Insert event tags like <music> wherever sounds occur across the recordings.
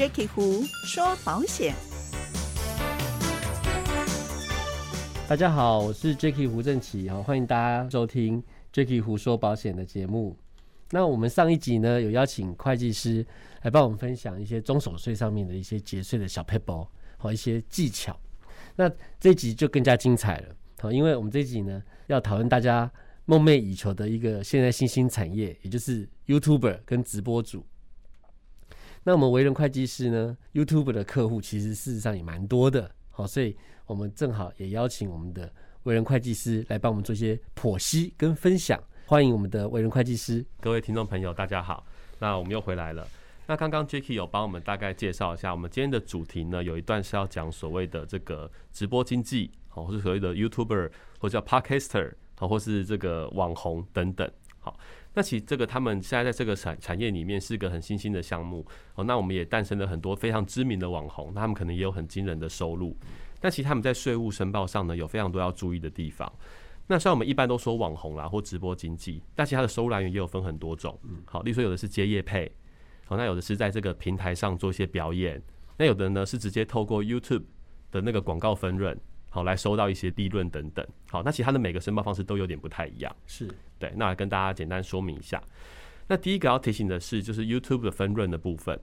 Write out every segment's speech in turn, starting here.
Jacky 胡说保险。大家好，我是 Jacky 胡正奇，好，欢迎大家收听 Jacky 胡说保险的节目。那我们上一集呢，有邀请会计师来帮我们分享一些中手税上面的一些节税的小 paper 和一些技巧。那这集就更加精彩了，好，因为我们这集呢要讨论大家梦寐以求的一个现在新兴产业，也就是 YouTuber 跟直播主。那我们为人会计师呢，YouTube 的客户其实事实上也蛮多的，好，所以我们正好也邀请我们的为人会计师来帮我们做一些剖析跟分享。欢迎我们的为人会计师，各位听众朋友，大家好。那我们又回来了。那刚刚 Jacky 有帮我们大概介绍一下，我们今天的主题呢，有一段是要讲所谓的这个直播经济，好，或是所谓的 YouTuber 或者叫 Podcaster，好，或是这个网红等等。好，那其实这个他们现在在这个产产业里面是个很新兴的项目。哦，那我们也诞生了很多非常知名的网红，那他们可能也有很惊人的收入。但其实他们在税务申报上呢，有非常多要注意的地方。那虽然我们一般都说网红啦或直播经济，但其他的收入来源也有分很多种。好，例如说有的是接业配，好，那有的是在这个平台上做一些表演，那有的呢是直接透过 YouTube 的那个广告分润，好来收到一些利润等等。好，那其他的每个申报方式都有点不太一样。是对，那来跟大家简单说明一下。那第一个要提醒的是，就是 YouTube 的分润的部分。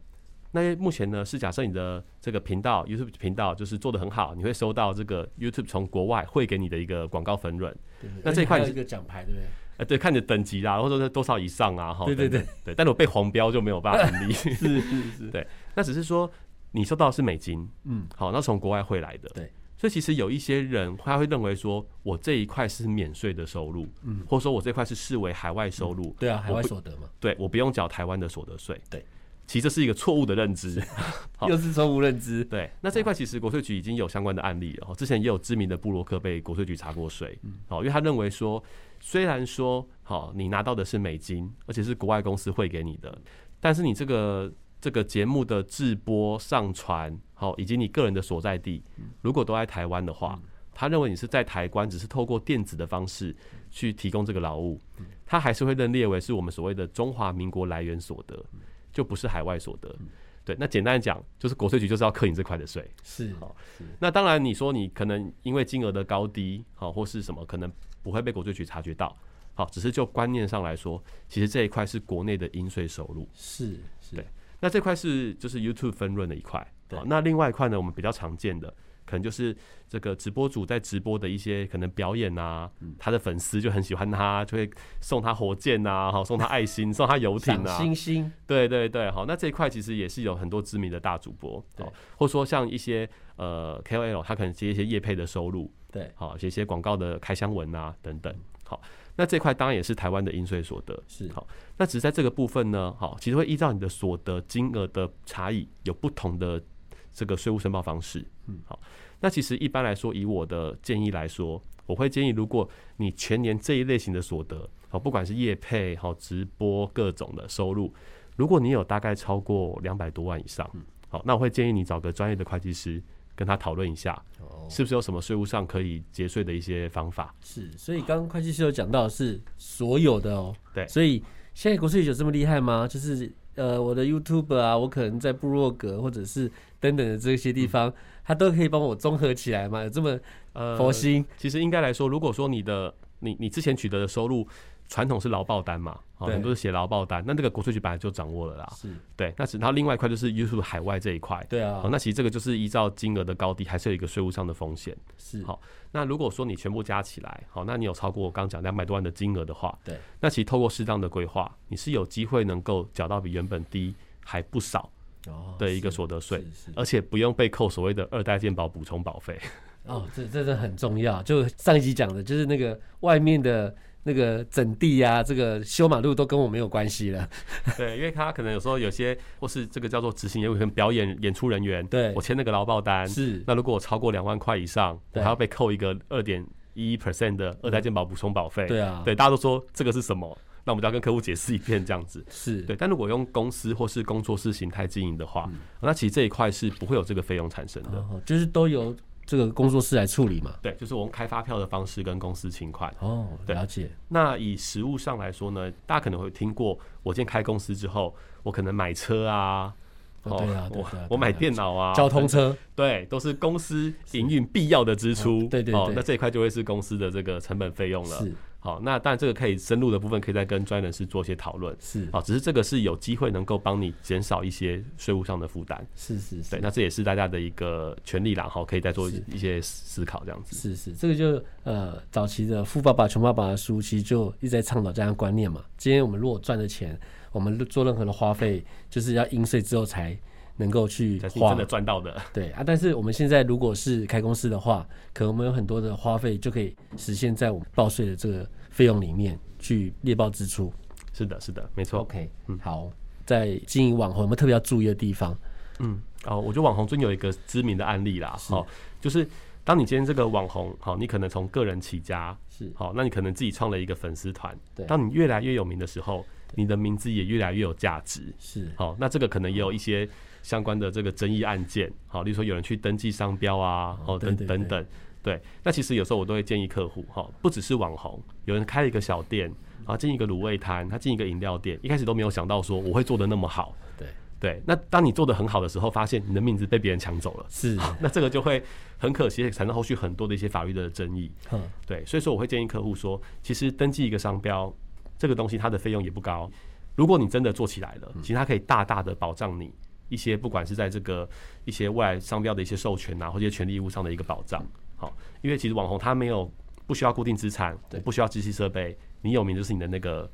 那目前呢是假设你的这个频道 YouTube 频道就是做的很好，你会收到这个 YouTube 从国外汇给你的一个广告分润。那这一块是个奖牌，对不对？哎，对，看你的等级啦，或者说多少以上啊，哈。对对对对，但是我被黄标就没有办法成立。<laughs> 是是是，对，那只是说你收到的是美金，嗯，好，那从国外汇来的，对，所以其实有一些人他会认为说我这一块是免税的收入，嗯，或者说我这块是视为海外收入，对啊，海外所得嘛，对我不用缴台湾的所得税，对。其实这是一个错误的认知，<laughs> 又是错误认知。对，那这一块其实国税局已经有相关的案例了，之前也有知名的布洛克被国税局查过税，好，因为他认为说，虽然说好你拿到的是美金，而且是国外公司汇给你的，但是你这个这个节目的制播、上传，好，以及你个人的所在地，如果都在台湾的话，他认为你是在台湾，只是透过电子的方式去提供这个劳务，他还是会认列为是我们所谓的中华民国来源所得。就不是海外所得，对。那简单的讲，就是国税局就是要扣你这块的税。是，好。那当然，你说你可能因为金额的高低，好或是什么，可能不会被国税局察觉到。好，只是就观念上来说，其实这一块是国内的应税收入。是，是。对。那这块是就是 YouTube 分润的一块。对。那另外一块呢，我们比较常见的。可能就是这个直播主在直播的一些可能表演啊，他的粉丝就很喜欢他，就会送他火箭呐，好送他爱心，<laughs> 送他游艇啊，星星。对对对，好，那这一块其实也是有很多知名的大主播，好，或者说像一些呃 KOL，他可能接一些业配的收入，对，好写一些广告的开箱文啊等等，好，那这块当然也是台湾的应税所得，是好，那只是在这个部分呢，好，其实会依照你的所得金额的差异，有不同的这个税务申报方式，嗯，好。那其实一般来说，以我的建议来说，我会建议，如果你全年这一类型的所得，好，不管是业配、好直播各种的收入，如果你有大概超过两百多万以上，好，那我会建议你找个专业的会计师跟他讨论一下，是不是有什么税务上可以节税的一些方法？是，所以刚刚会计师有讲到是所有的哦，对，所以现在国税有这么厉害吗？就是呃，我的 YouTube 啊，我可能在部落格或者是等等的这些地方。它都可以帮我综合起来嘛？有这么呃佛心？其实应该来说，如果说你的你你之前取得的收入传统是劳报单嘛，很多是写劳报单，那这个国税局本来就掌握了啦。是对，那然后另外一块就是 YouTube 海外这一块。对啊，那其实这个就是依照金额的高低，还是有一个税务上的风险。是好，那如果说你全部加起来，好，那你有超过我刚讲两百多万的金额的话，对，那其实透过适当的规划，你是有机会能够缴到比原本低还不少。的一个所得税，而且不用被扣所谓的二代健保补充保费。哦，这这这很重要。就上一集讲的，就是那个外面的那个整地啊，这个修马路都跟我没有关系了。<laughs> 对，因为他可能有时候有些或是这个叫做执行业务跟表演演出人员，对我签那个劳报单是。那如果我超过两万块以上，我还要被扣一个二点一 percent 的二代健保补充保费。对啊，对，大家都说这个是什么？那我们就要跟客户解释一遍，这样子是对。但如果用公司或是工作室形态经营的话，那其实这一块是不会有这个费用产生的，就是都由这个工作室来处理嘛。对，就是我们开发票的方式跟公司请款。哦，了解。那以实物上来说呢，大家可能会听过，我今天开公司之后，我可能买车啊，哦对啊对我买电脑啊，交通车，对，都是公司营运必要的支出。对对，哦那这一块就会是公司的这个成本费用了。是好，那当然这个可以深入的部分，可以再跟专业人士做一些讨论。是好，只是这个是有机会能够帮你减少一些税务上的负担。是是是对，那这也是大家的一个权利啦，哈，可以再做一些思考这样子。是是，这个就呃早期的《富爸爸穷爸爸》的书，其实就一直在倡导这样的观念嘛。今天我们如果赚的钱，我们做任何的花费，就是要应税之后才能够去花真的赚到的。对啊，但是我们现在如果是开公司的话，可能我们有很多的花费就可以实现在我们报税的这个费用里面去列报支出。是的，是的，没错。OK，嗯好，在经营网红有没有特别要注意的地方？嗯，哦，我觉得网红最近有一个知名的案例啦，是哦，就是当你今天这个网红，好，你可能从个人起家，是好，那你可能自己创了一个粉丝团，对当你越来越有名的时候，你的名字也越来越有价值，是好，那这个可能也有一些相关的这个争议案件，好，例如说有人去登记商标啊，哦，等等等，对，那其实有时候我都会建议客户，哈，不只是网红，有人开了一个小店，然后进一个卤味摊，他进一个饮料店，一开始都没有想到说我会做的那么好，对。对，那当你做的很好的时候，发现你的名字被别人抢走了，是，那这个就会很可惜，产生后续很多的一些法律的争议。嗯对，所以说我会建议客户说，其实登记一个商标这个东西，它的费用也不高。如果你真的做起来了，其实它可以大大的保障你一些，不管是在这个一些未来商标的一些授权啊，或者权利义务上的一个保障。好，因为其实网红他没有不需要固定资产，对不需要机器设备，你有名就是你的那个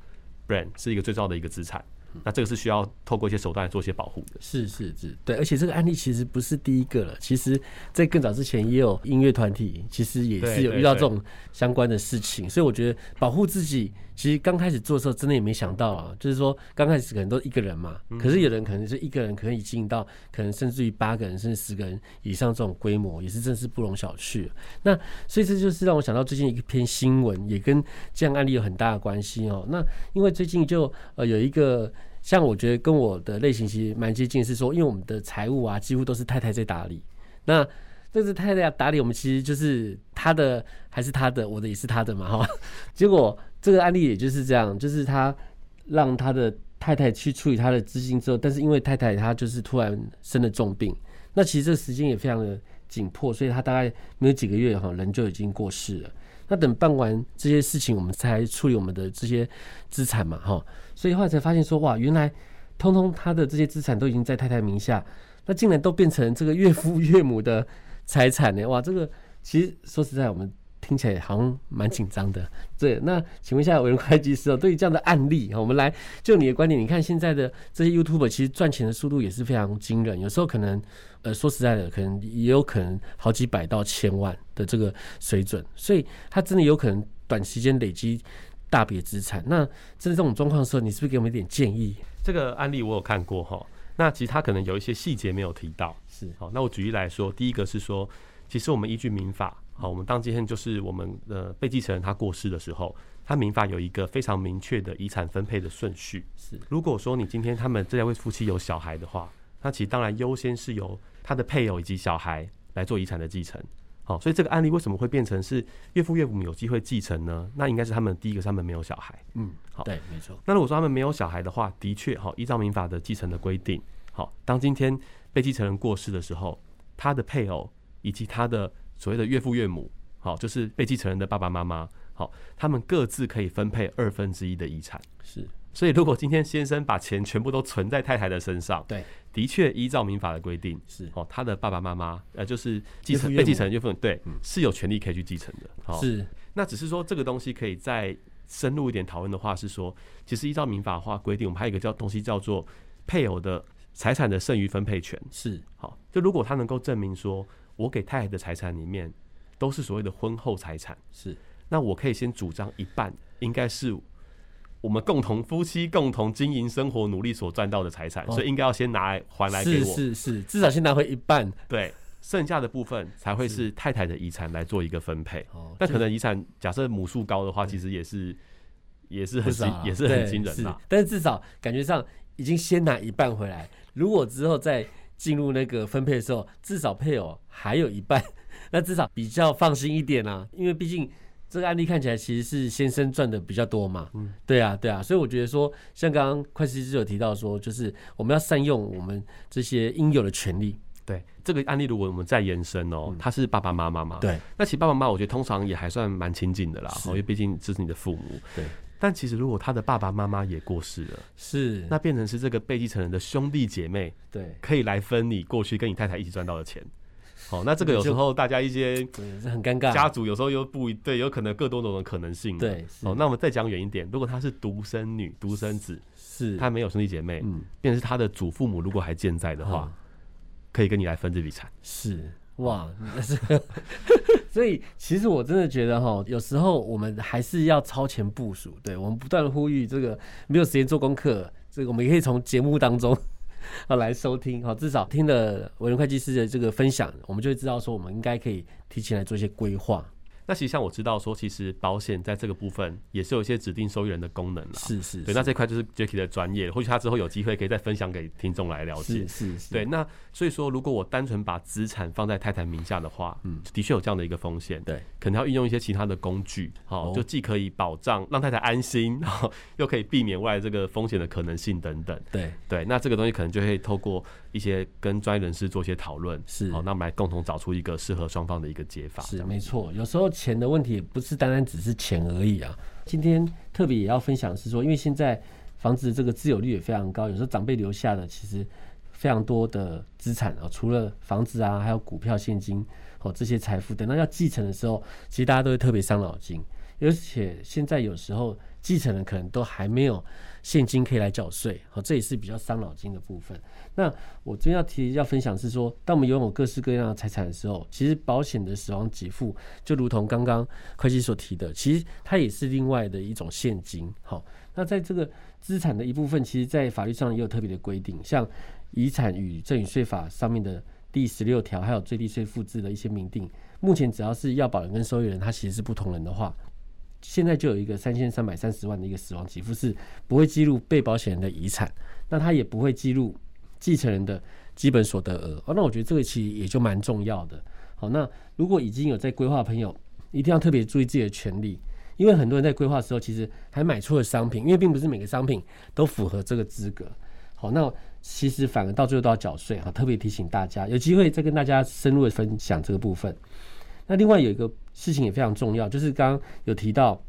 brand 是一个最重要的一个资产。那这个是需要透过一些手段来做一些保护的。是是是，对，而且这个案例其实不是第一个了，其实在更早之前也有音乐团体，其实也是有遇到这种相关的事情，所以我觉得保护自己，其实刚开始做的时候真的也没想到啊，就是说刚开始可能都一个人嘛，可是有人可能是一个人可以经营到可能甚至于八个人甚至十个人以上这种规模，也是真是不容小觑。那所以这就是让我想到最近一篇新闻，也跟这样案例有很大的关系哦。那因为最近就呃有一个。像我觉得跟我的类型其实蛮接近，是说，因为我们的财务啊，几乎都是太太在打理。那这是太太打理，我们其实就是他的还是他的，我的也是他的嘛，哈。<laughs> 结果这个案例也就是这样，就是他让他的太太去处理他的资金之后，但是因为太太她就是突然生了重病，那其实这时间也非常的紧迫，所以他大概没有几个月哈，人就已经过世了。那等办完这些事情，我们才处理我们的这些资产嘛，哈。所以后来才发现说，哇，原来通通他的这些资产都已经在太太名下，那竟然都变成这个岳父岳母的财产呢！哇，这个其实说实在，我们听起来好像蛮紧张的。对，那请问一下伟人会计师哦，对于这样的案例，我们来就你的观点，你看现在的这些 YouTube 其实赚钱的速度也是非常惊人，有时候可能呃说实在的，可能也有可能好几百到千万的这个水准，所以他真的有可能短时间累积。大笔资产，那真的这种状况的时候，你是不是给我们一点建议？这个案例我有看过哈，那其实他可能有一些细节没有提到。是好，那我举例来说，第一个是说，其实我们依据民法，好，我们当今天就是我们的被继承人他过世的时候，他民法有一个非常明确的遗产分配的顺序。是，如果说你今天他们这两位夫妻有小孩的话，那其实当然优先是由他的配偶以及小孩来做遗产的继承。好，所以这个案例为什么会变成是岳父岳母有机会继承呢？那应该是他们第一个，他们没有小孩。嗯，好对，没错，那如果说他们没有小孩的话，的确，好，依照民法的继承的规定，好，当今天被继承人过世的时候，他的配偶以及他的所谓的岳父岳母，好，就是被继承人的爸爸妈妈，好，他们各自可以分配二分之一的遗产。是所以，如果今天先生把钱全部都存在太太的身上，对，的确依照民法的规定，是哦，他的爸爸妈妈，呃，就是继承被继承人岳父对，是有权利可以去继承的。好，是那只是说这个东西可以再深入一点讨论的话，是说，其实依照民法的话规定，我们还有一个叫东西叫做配偶的财产的剩余分配权。是好，就如果他能够证明说，我给太太的财产里面都是所谓的婚后财产，是。那我可以先主张一半应该是我们共同夫妻共同经营生活努力所赚到的财产，哦。所以应该要先拿来还来给我。是是，至少先拿回一半。对，剩下的部分才会是太太的遗产来做一个分配。哦那可能遗产假设母数高的话，其实也是也是很也是很惊人的。但是至少感觉上已经先拿一半回来，如果之后再进入那个分配的时候，至少配偶还有一半，<laughs> 那至少比较放心一点啊，因为毕竟。这个案例看起来其实是先生赚的比较多嘛，嗯，对啊，对啊，所以我觉得说，像刚刚会计师有提到说，就是我们要善用我们这些应有的权利。对这个案例，如果我们再延伸哦，他是爸爸妈妈嘛，对，那其实爸爸妈妈我觉得通常也还算蛮亲近的啦，因为毕竟这是你的父母，对。但其实如果他的爸爸妈妈也过世了，是，那变成是这个被继承人的兄弟姐妹，对，可以来分你过去跟你太太一起赚到的钱。好，那这个有时候大家一些是很尴尬，家族有时候又不一对，有可能各多种的可能性。对，哦，那我们再讲远一点，如果他是独生女、独生子，是，他没有兄弟姐妹，嗯，变成是他的祖父母如果还健在的话。可以跟你来分这笔产是。哇，所以其实我真的觉得哈，有时候我们还是要超前部署。对我们不断呼吁，这个没有时间做功课，这个我们也可以从节目当中 <laughs> 啊来收听。好，至少听了伟人会计师的这个分享，我们就会知道说，我们应该可以提前来做一些规划。那其实像我知道说，其实保险在这个部分也是有一些指定受益人的功能了。是是，对，那这块就是 Jacky 的专业，或许他之后有机会可以再分享给听众来了解。是是，对。那所以说，如果我单纯把资产放在太太名下的话，嗯，的确有这样的一个风险。对，可能要运用一些其他的工具，好，就既可以保障让太太安心，然后又可以避免未来这个风险的可能性等等。对对，那这个东西可能就会透过一些跟专业人士做一些讨论，是好，那我们来共同找出一个适合双方的一个解法。是没错，有时候钱的问题。不是单单只是钱而已啊！今天特别也要分享是说，因为现在房子这个自有率也非常高，有时候长辈留下的其实非常多的资产啊，除了房子啊，还有股票、现金哦这些财富，等到要继承的时候，其实大家都会特别伤脑筋，而且现在有时候继承人可能都还没有现金可以来缴税，好，这也是比较伤脑筋的部分。那我真要提要分享是说，当我们拥有各式各样的财产的时候，其实保险的死亡给付就如同刚刚会计所提的，其实它也是另外的一种现金。好，那在这个资产的一部分，其实在法律上也有特别的规定，像遗产与赠与税法上面的第十六条，还有最低税负制的一些明定。目前只要是要保人跟受益人，他其实是不同人的话，现在就有一个三千三百三十万的一个死亡给付是不会记录被保险人的遗产，那他也不会记录。继承人的基本所得额哦，那我觉得这个其实也就蛮重要的。好，那如果已经有在规划朋友，一定要特别注意自己的权利，因为很多人在规划的时候，其实还买错了商品，因为并不是每个商品都符合这个资格。好，那其实反而到最后都要缴税。哈，特别提醒大家，有机会再跟大家深入的分享这个部分。那另外有一个事情也非常重要，就是刚刚有提到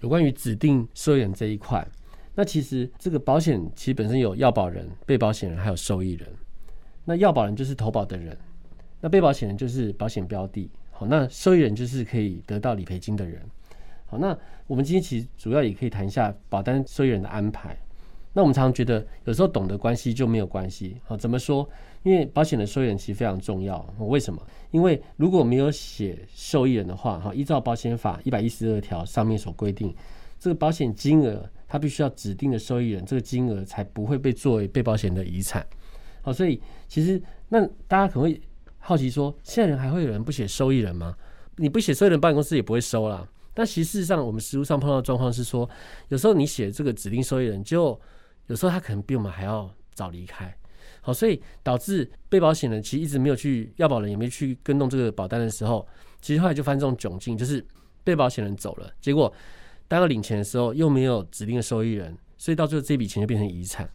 有关于指定受益人这一块。那其实这个保险其实本身有要保人、被保险人还有受益人。那要保人就是投保的人，那被保险人就是保险标的。好，那受益人就是可以得到理赔金的人。好，那我们今天其实主要也可以谈一下保单受益人的安排。那我们常常觉得有时候懂得关系就没有关系。好，怎么说？因为保险的受益人其实非常重要。为什么？因为如果没有写受益人的话，哈，依照保险法一百一十二条上面所规定，这个保险金额。它必须要指定的受益人，这个金额才不会被作为被保险的遗产。好，所以其实那大家可能会好奇说，现在人还会有人不写受益人吗？你不写受益人，保险公司也不会收啦。但其实事实上，我们实务上碰到的状况是说，有时候你写这个指定受益人，就有时候他可能比我们还要早离开。好，所以导致被保险人其实一直没有去要保人也没去跟动这个保单的时候，其实后来就发生这种窘境，就是被保险人走了，结果。当要领钱的时候，又没有指定的受益人，所以到最后这笔钱就变成遗产。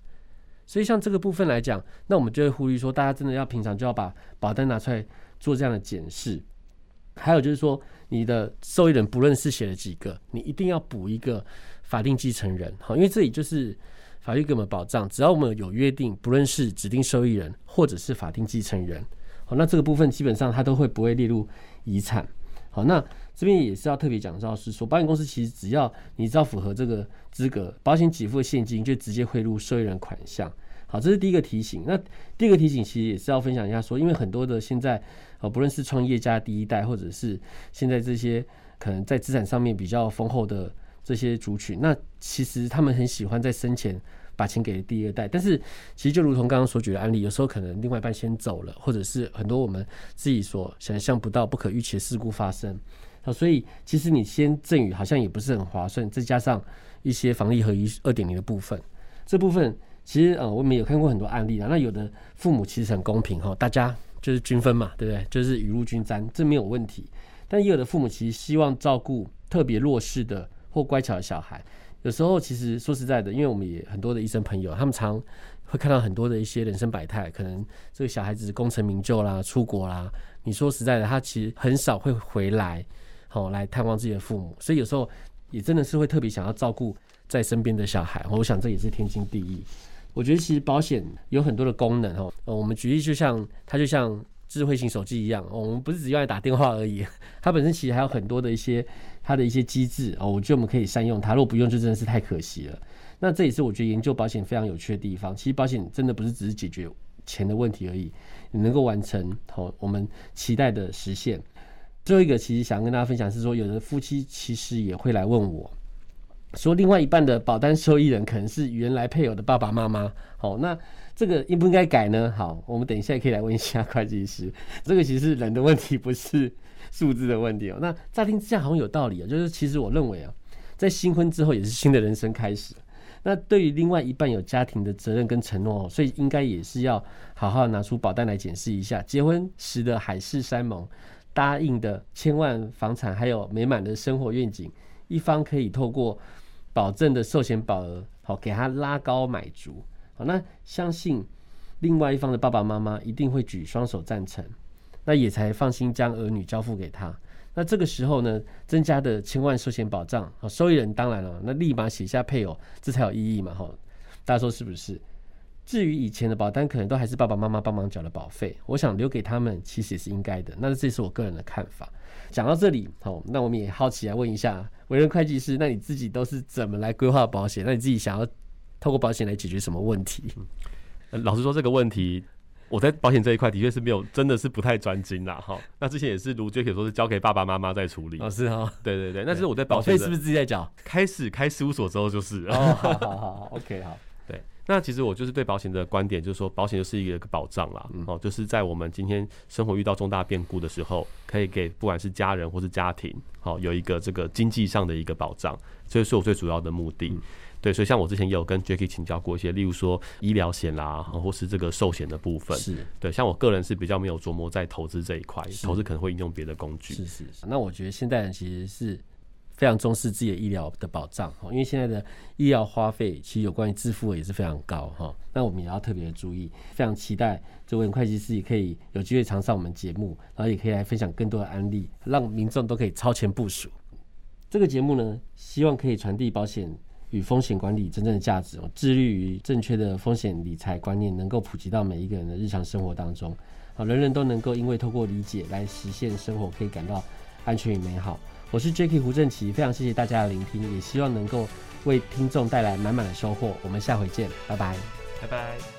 所以像这个部分来讲，那我们就会呼吁说，大家真的要平常就要把保单拿出来做这样的检视。还有就是说，你的受益人不论是写了几个，你一定要补一个法定继承人，好，因为这里就是法律给我们保障，只要我们有约定，不论是指定受益人或者是法定继承人，好，那这个部分基本上它都会不会列入遗产。好，那。这边也是要特别讲到，是说保险公司其实只要你只要符合这个资格，保险给付现金就直接汇入受益人款项。好，这是第一个提醒。那第二个提醒其实也是要分享一下，说因为很多的现在呃不论是创业家第一代，或者是现在这些可能在资产上面比较丰厚的这些族群，那其实他们很喜欢在生前把钱给第二代，但是其实就如同刚刚所举的案例，有时候可能另外一半先走了，或者是很多我们自己所想象不到不可预期的事故发生。那，所以其实你先赠与好像也不是很划算，再加上一些防疫和一二点零的部分，这部分其实呃我们有看过很多案例啊。那有的父母其实很公平哈，大家就是均分嘛，对不对？就是雨露均沾，这没有问题。但也有的父母其实希望照顾特别弱势的或乖巧的小孩。有时候其实说实在的，因为我们也很多的医生朋友，他们常会看到很多的一些人生百态，可能这个小孩子功成名就啦、出国啦，你说实在的，他其实很少会回来，好来探望自己的父母，所以有时候也真的是会特别想要照顾在身边的小孩。我想这也是天经地义。我觉得其实保险有很多的功能哦，我们举例就像它就像智慧型手机一样，我们不是只用来打电话而已，它本身其实还有很多的一些它的一些机制哦，我觉得我们可以善用它，如果不用就真的是太可惜了。那这也是我觉得研究保险非常有趣的地方。其实保险真的不是只是解决钱的问题而已，你能够完成好我们期待的实现。最后一个其实想跟大家分享是说，有的夫妻其实也会来问我。说另外一半的保单受益人可能是原来配偶的爸爸妈妈，好，那这个应不应该改呢？好，我们等一下可以来问一下会计师，<laughs> 这个其实是人的问题，不是数字的问题哦。那乍听之下好像有道理啊，就是其实我认为啊，在新婚之后也是新的人生开始。那对于另外一半有家庭的责任跟承诺哦，所以应该也是要好好拿出保单来检视一下，结婚时的海誓山盟，答应的千万房产，还有美满的生活愿景，一方可以透过。保证的寿险保额，好给他拉高买足，好那相信另外一方的爸爸妈妈一定会举双手赞成，那也才放心将儿女交付给他。那这个时候呢，增加的千万寿险保障，好受益人当然了，那立马写下配偶，这才有意义嘛，哈，大家说是不是？至于以前的保单，可能都还是爸爸妈妈帮忙缴的保费，我想留给他们其实也是应该的。那这是我个人的看法。讲到这里，好，那我们也好奇来问一下为人会计师，那你自己都是怎么来规划保险？那你自己想要透过保险来解决什么问题？老实说，这个问题我在保险这一块的确是没有，真的是不太专精啦。哈，那之前也是如 Jacky 说，是交给爸爸妈妈在处理。哦，是哈，对对对。那是我在保费是不是自己在缴？开始开事务所之后就是。哦，好好好，OK，好。<laughs> 对那其实我就是对保险的观点，就是说保险就是一个保障啦，哦，就是在我们今天生活遇到重大变故的时候，可以给不管是家人或是家庭，好有一个这个经济上的一个保障，这是我最主要的目的。对，所以像我之前也有跟 Jacky 请教过一些，例如说医疗险啦，或是这个寿险的部分。是对，像我个人是比较没有琢磨在投资这一块，投资可能会应用别的工具。是是是。那我觉得现代人其实是。非常重视自己的医疗的保障哈，因为现在的医疗花费其实有关于支付也是非常高哈。那我们也要特别的注意，非常期待这位会计师也可以有机会常上我们节目，然后也可以来分享更多的案例，让民众都可以超前部署。这个节目呢，希望可以传递保险与风险管理真正的价值，致力于正确的风险理财观念能够普及到每一个人的日常生活当中，好，人人都能够因为透过理解来实现生活可以感到安全与美好。我是 Jacky 胡正奇，非常谢谢大家的聆听，也希望能够为听众带来满满的收获。我们下回见，拜拜，拜拜。